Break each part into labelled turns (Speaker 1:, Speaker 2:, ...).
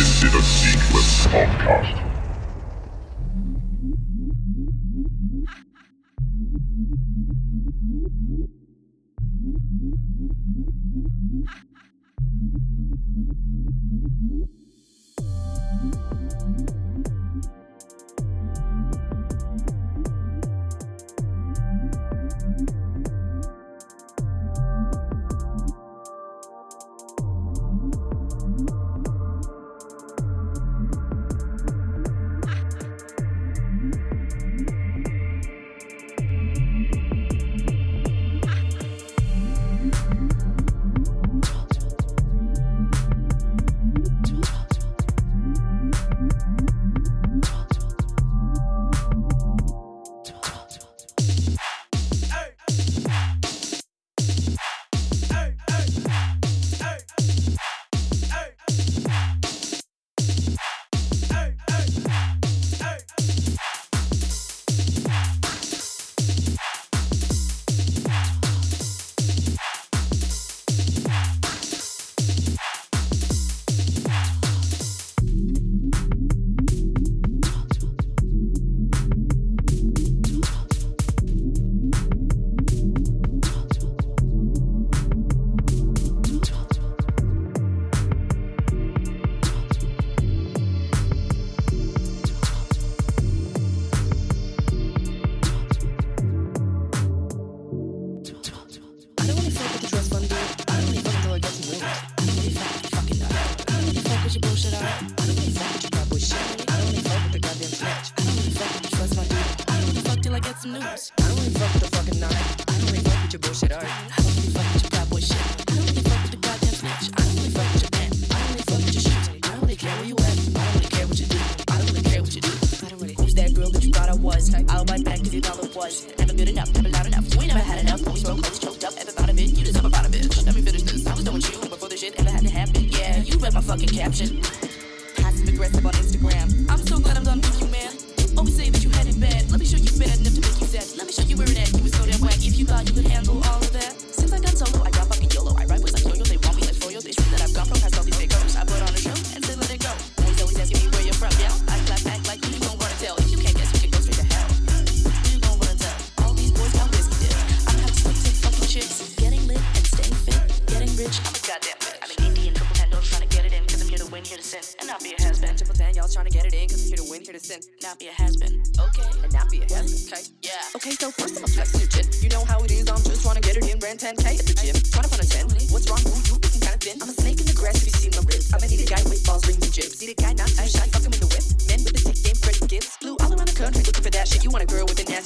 Speaker 1: This is a Sequence Podcast.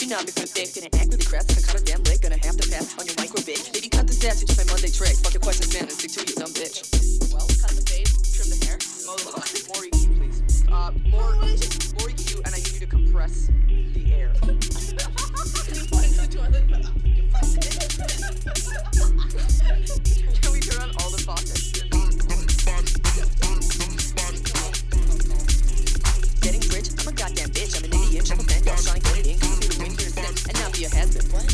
Speaker 1: economics and facts Getting accurately crafted and cut a damn Gonna have to pass on your micro bitch. Baby cut this ass, you my Monday Fuck your questions, man, and stick to you, dumb bitch. Well, cut the face, trim the hair. More EQ please. Uh, more, more EQ and I need you to compress the air. Can we turn on all the faucets? your husband. What?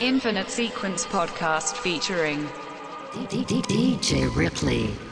Speaker 1: Infinite Sequence podcast featuring DJ Ripley.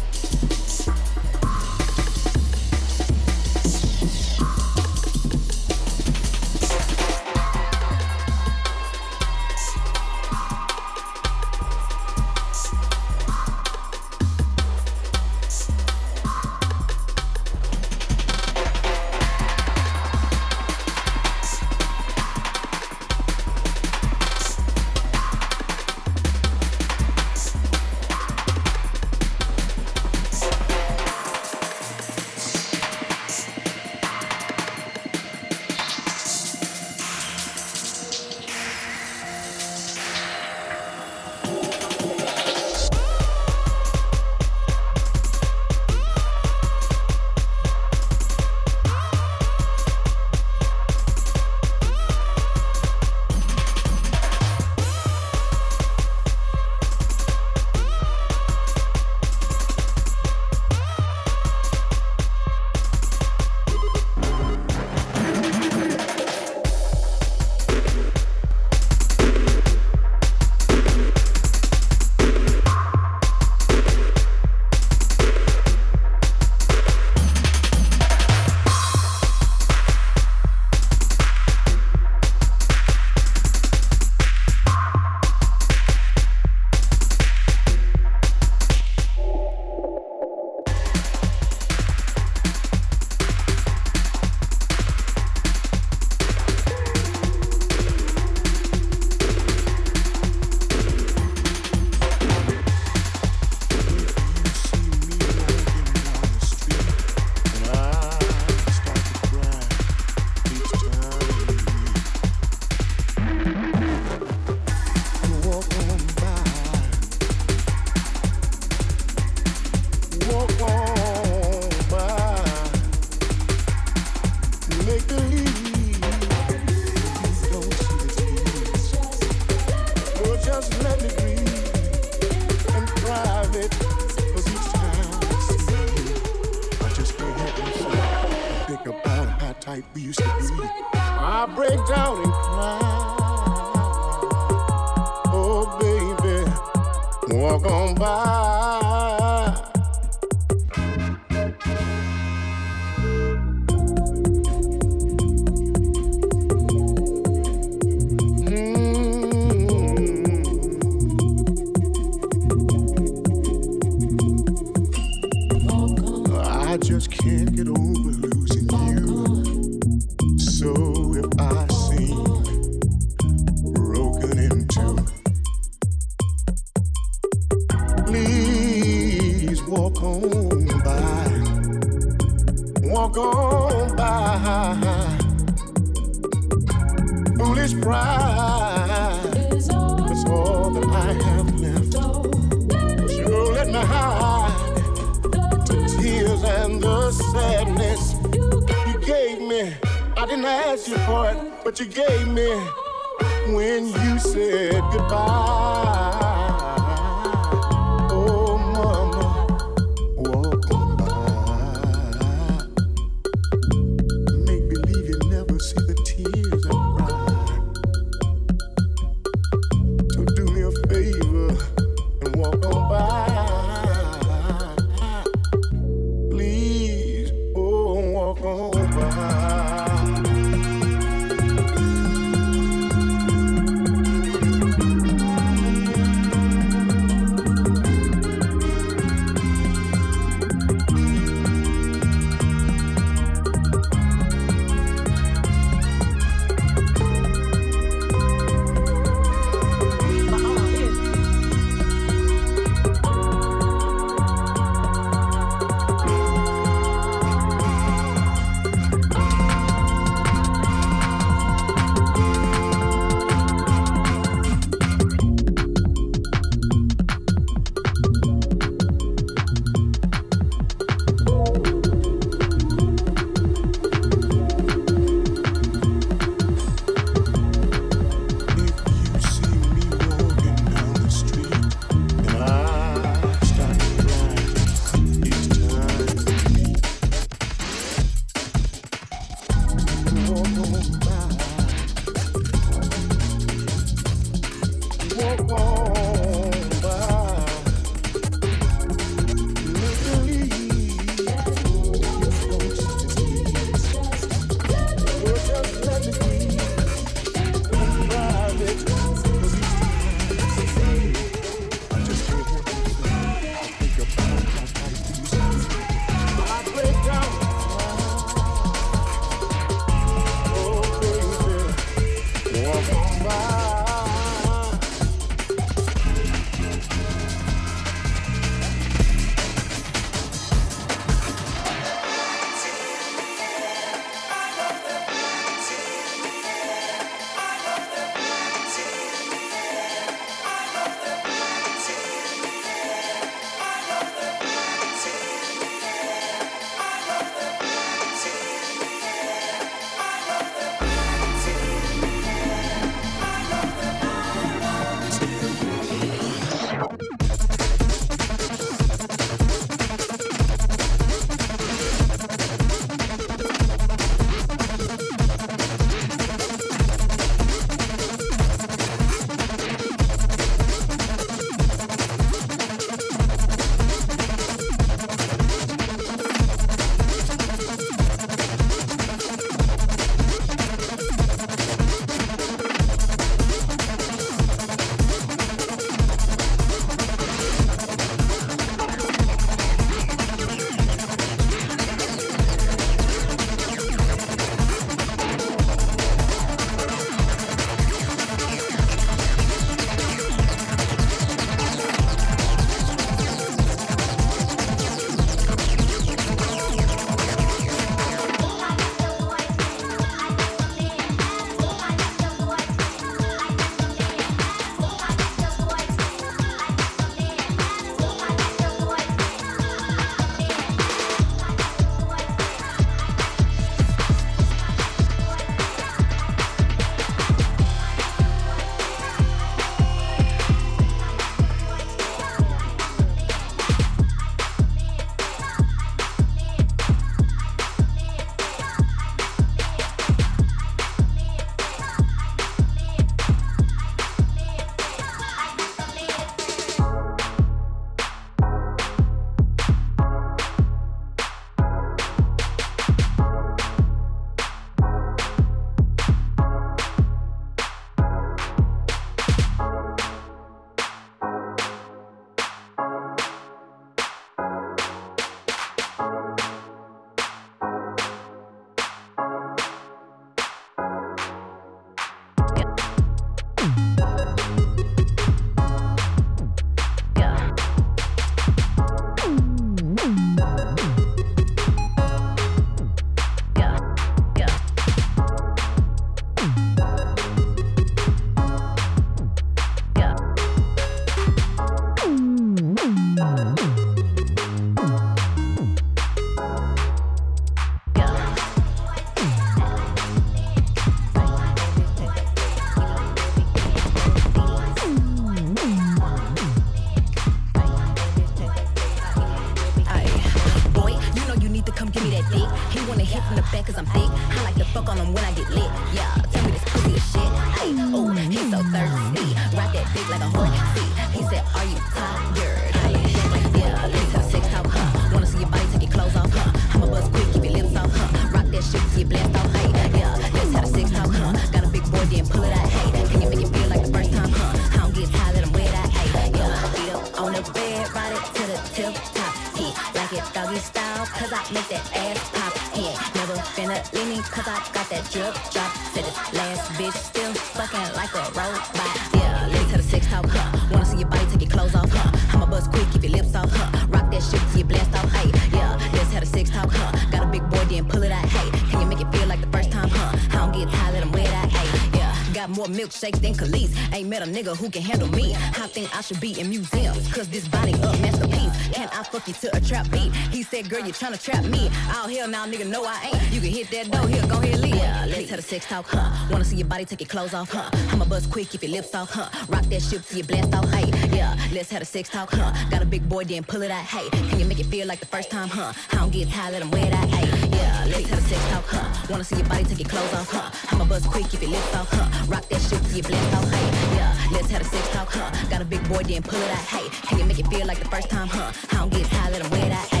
Speaker 1: More than Khalees. Ain't met a nigga who can handle me. I think I should be in museums, cause this body up masterpiece. Can I fuck you to a trap beat? He said, girl, you tryna trap me. Oh, hell now, nigga, no, I ain't. You can hit that door, here, go ahead, leave. Yeah, let's have a sex talk, huh? Wanna see your body take your clothes off, huh? I'ma buzz quick, keep your lips off, huh? Rock that shit till you blast off, hey. Yeah, let's have a sex talk, huh? Got a big boy, then pull it out, hey. Can you make it feel like the first time, huh? I don't get tired, let him wear that, hey. Yeah, let's have a sex talk, huh? Wanna see your body take your clothes off, huh? I'ma buzz quick, if your lips off, huh? Rock that shit till you blast off, hey. Yeah, let's have a sex talk, huh? Got a big boy, then pull it out, hey. Can you make it feel like the first time, huh? I don't get tired, let him wear that, hey.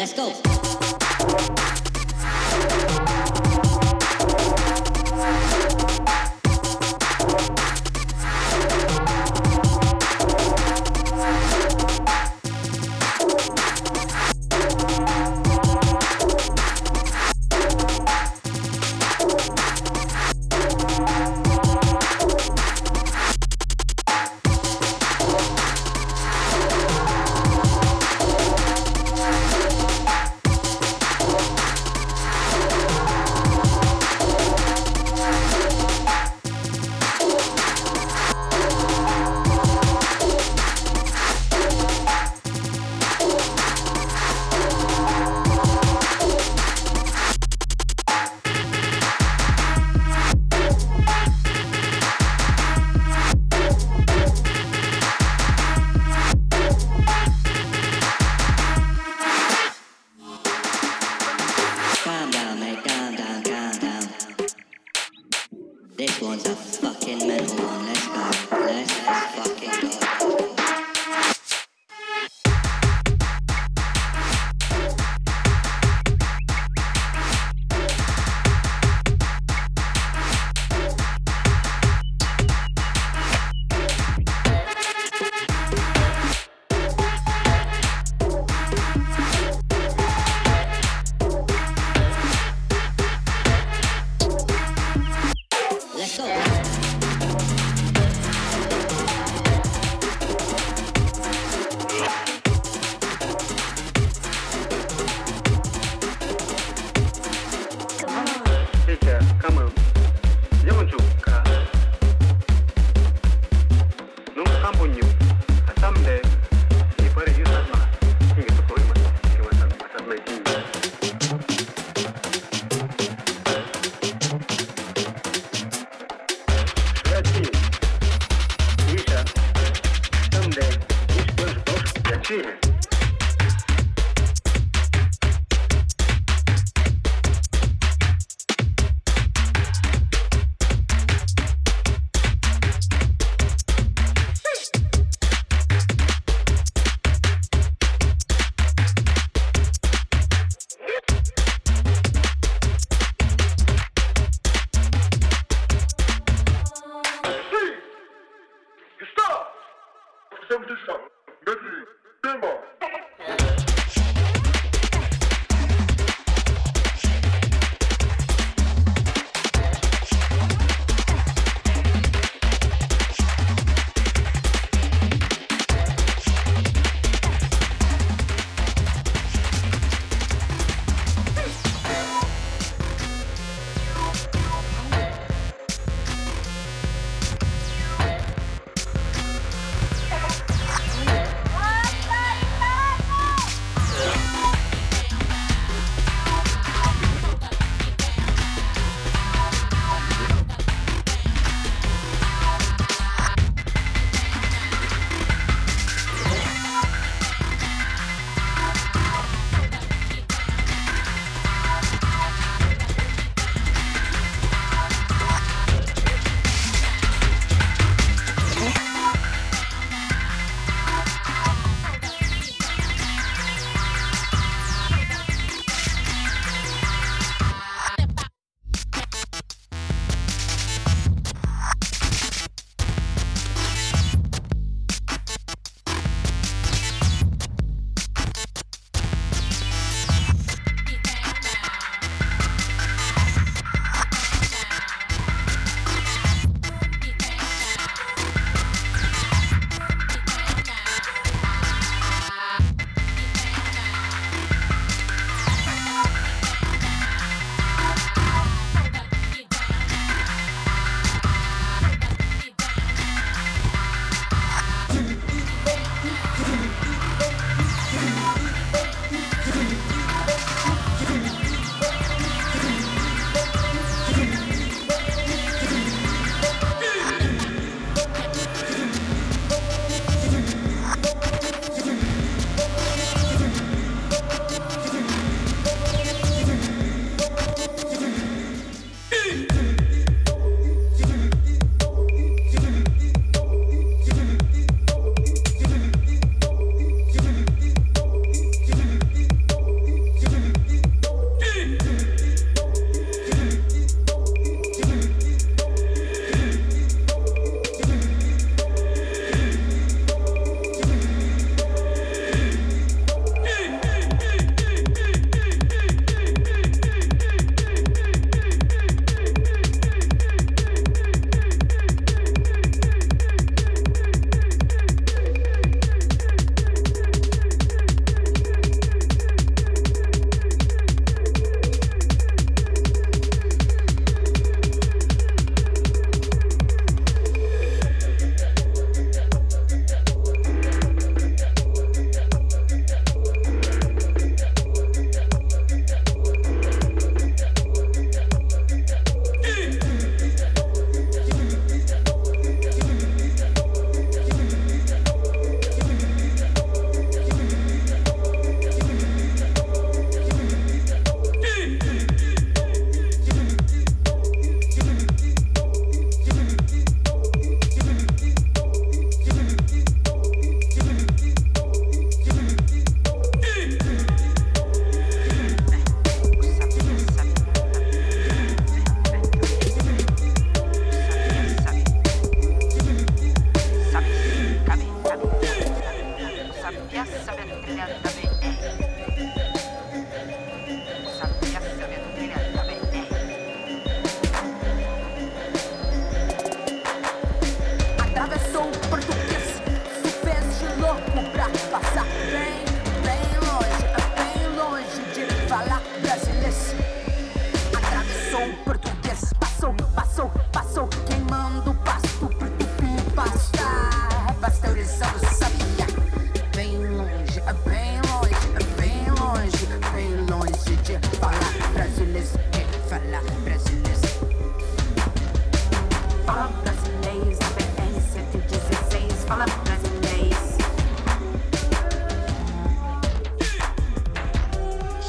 Speaker 2: Let's go.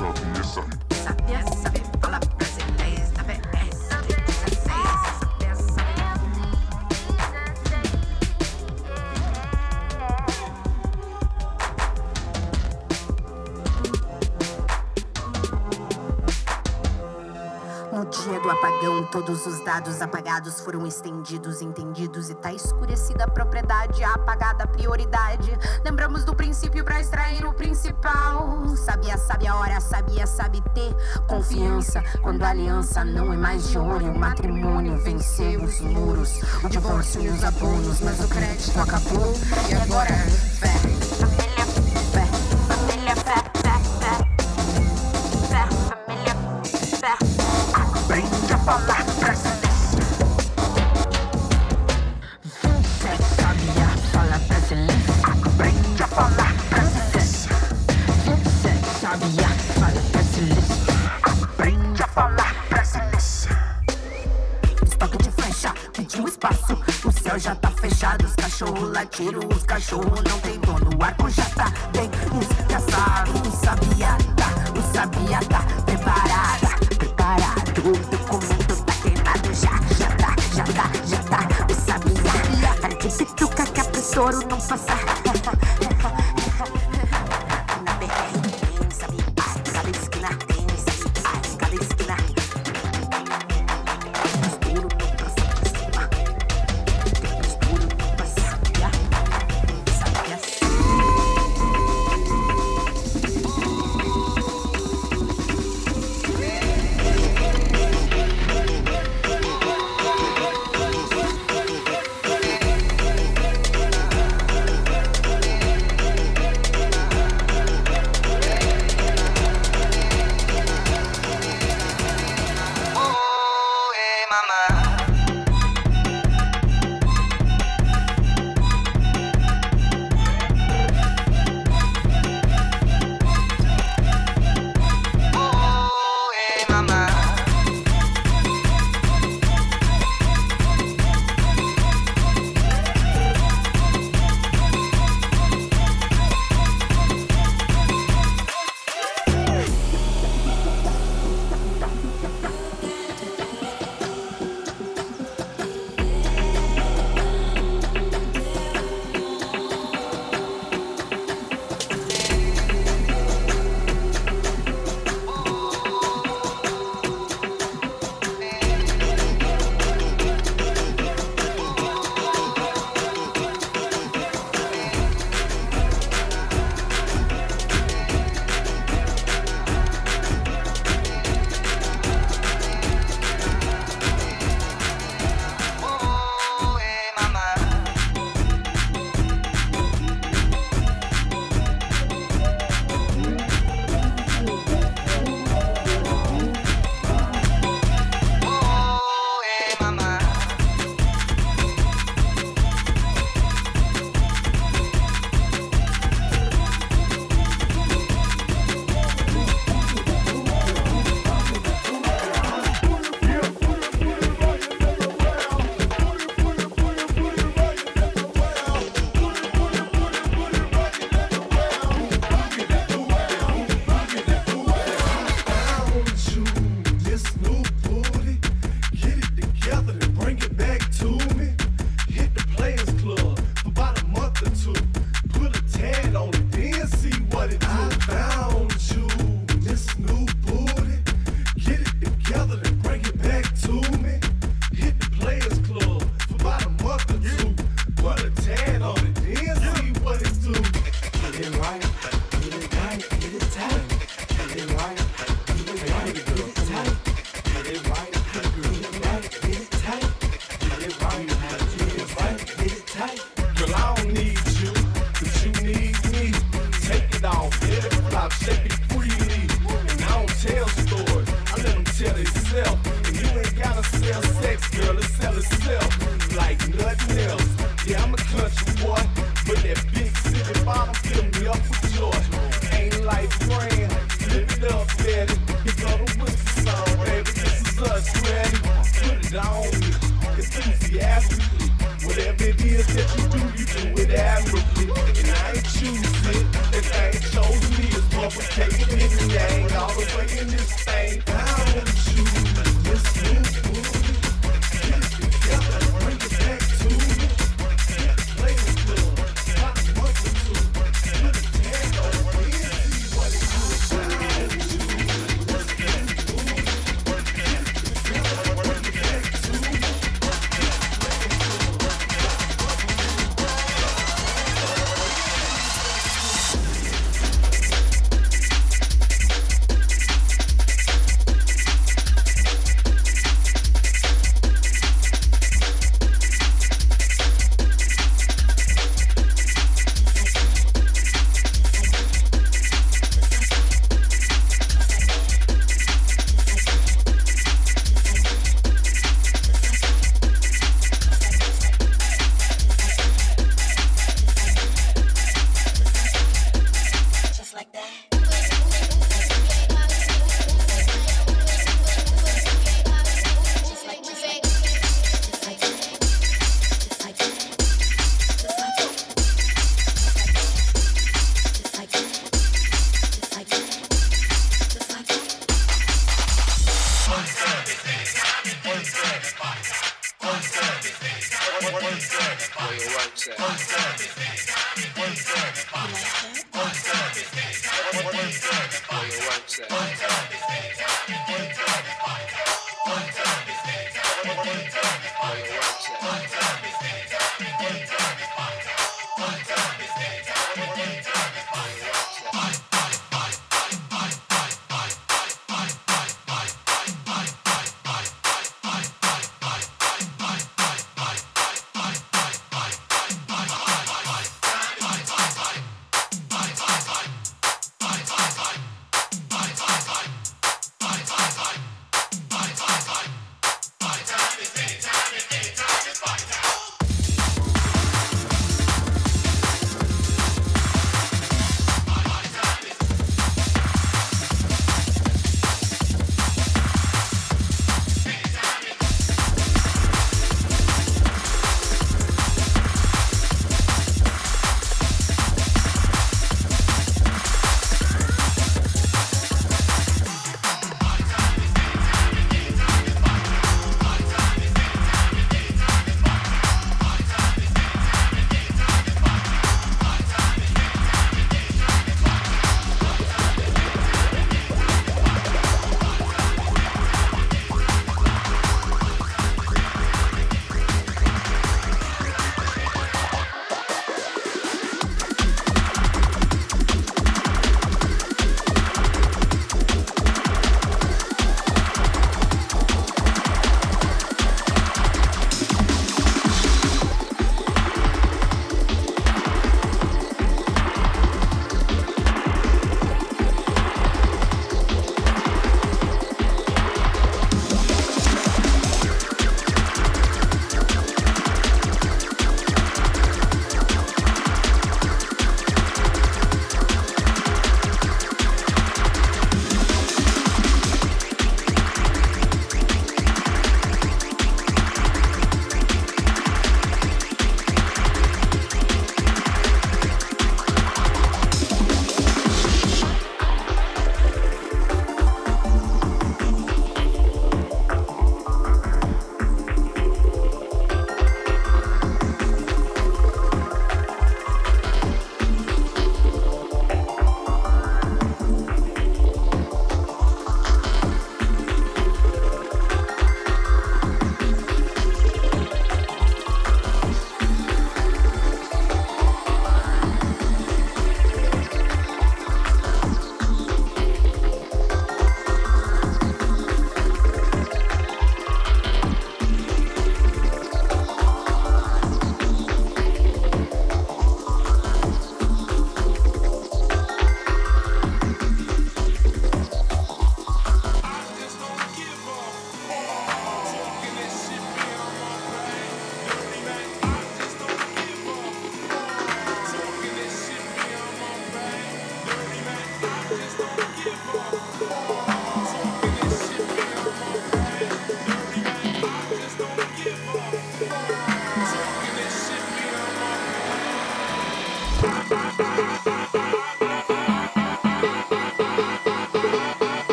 Speaker 3: up Todos os dados apagados foram estendidos, entendidos e tá escurecida a propriedade, apagada a prioridade. Lembramos do princípio para extrair o principal. Sabia, sabe a hora, sabia, sabe ter confiança. Quando a aliança não é mais de ouro, o matrimônio venceu os muros, o divórcio e os abonos, mas o crédito acabou. E agora,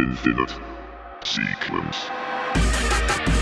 Speaker 4: Infinite
Speaker 5: Sequence.